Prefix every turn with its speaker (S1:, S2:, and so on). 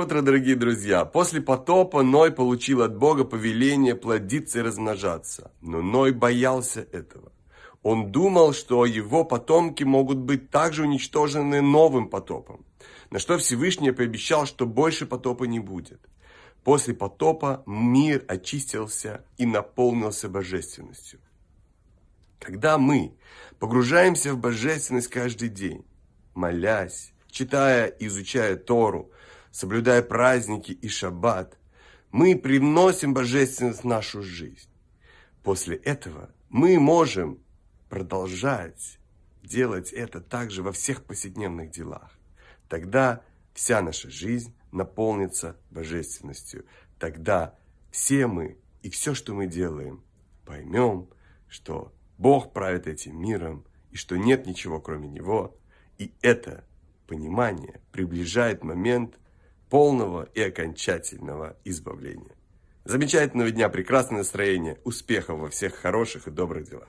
S1: Утро, дорогие друзья! После потопа Ной получил от Бога повеление плодиться и размножаться. Но Ной боялся этого. Он думал, что его потомки могут быть также уничтожены новым потопом. На что Всевышний пообещал, что больше потопа не будет. После потопа мир очистился и наполнился божественностью. Когда мы погружаемся в божественность каждый день, молясь, читая и изучая Тору, соблюдая праздники и шаббат, мы привносим божественность в нашу жизнь. После этого мы можем продолжать делать это также во всех повседневных делах. Тогда вся наша жизнь наполнится божественностью. Тогда все мы и все, что мы делаем, поймем, что Бог правит этим миром, и что нет ничего кроме Него. И это понимание приближает момент полного и окончательного избавления. Замечательного дня, прекрасное настроение, успехов во всех хороших и добрых делах.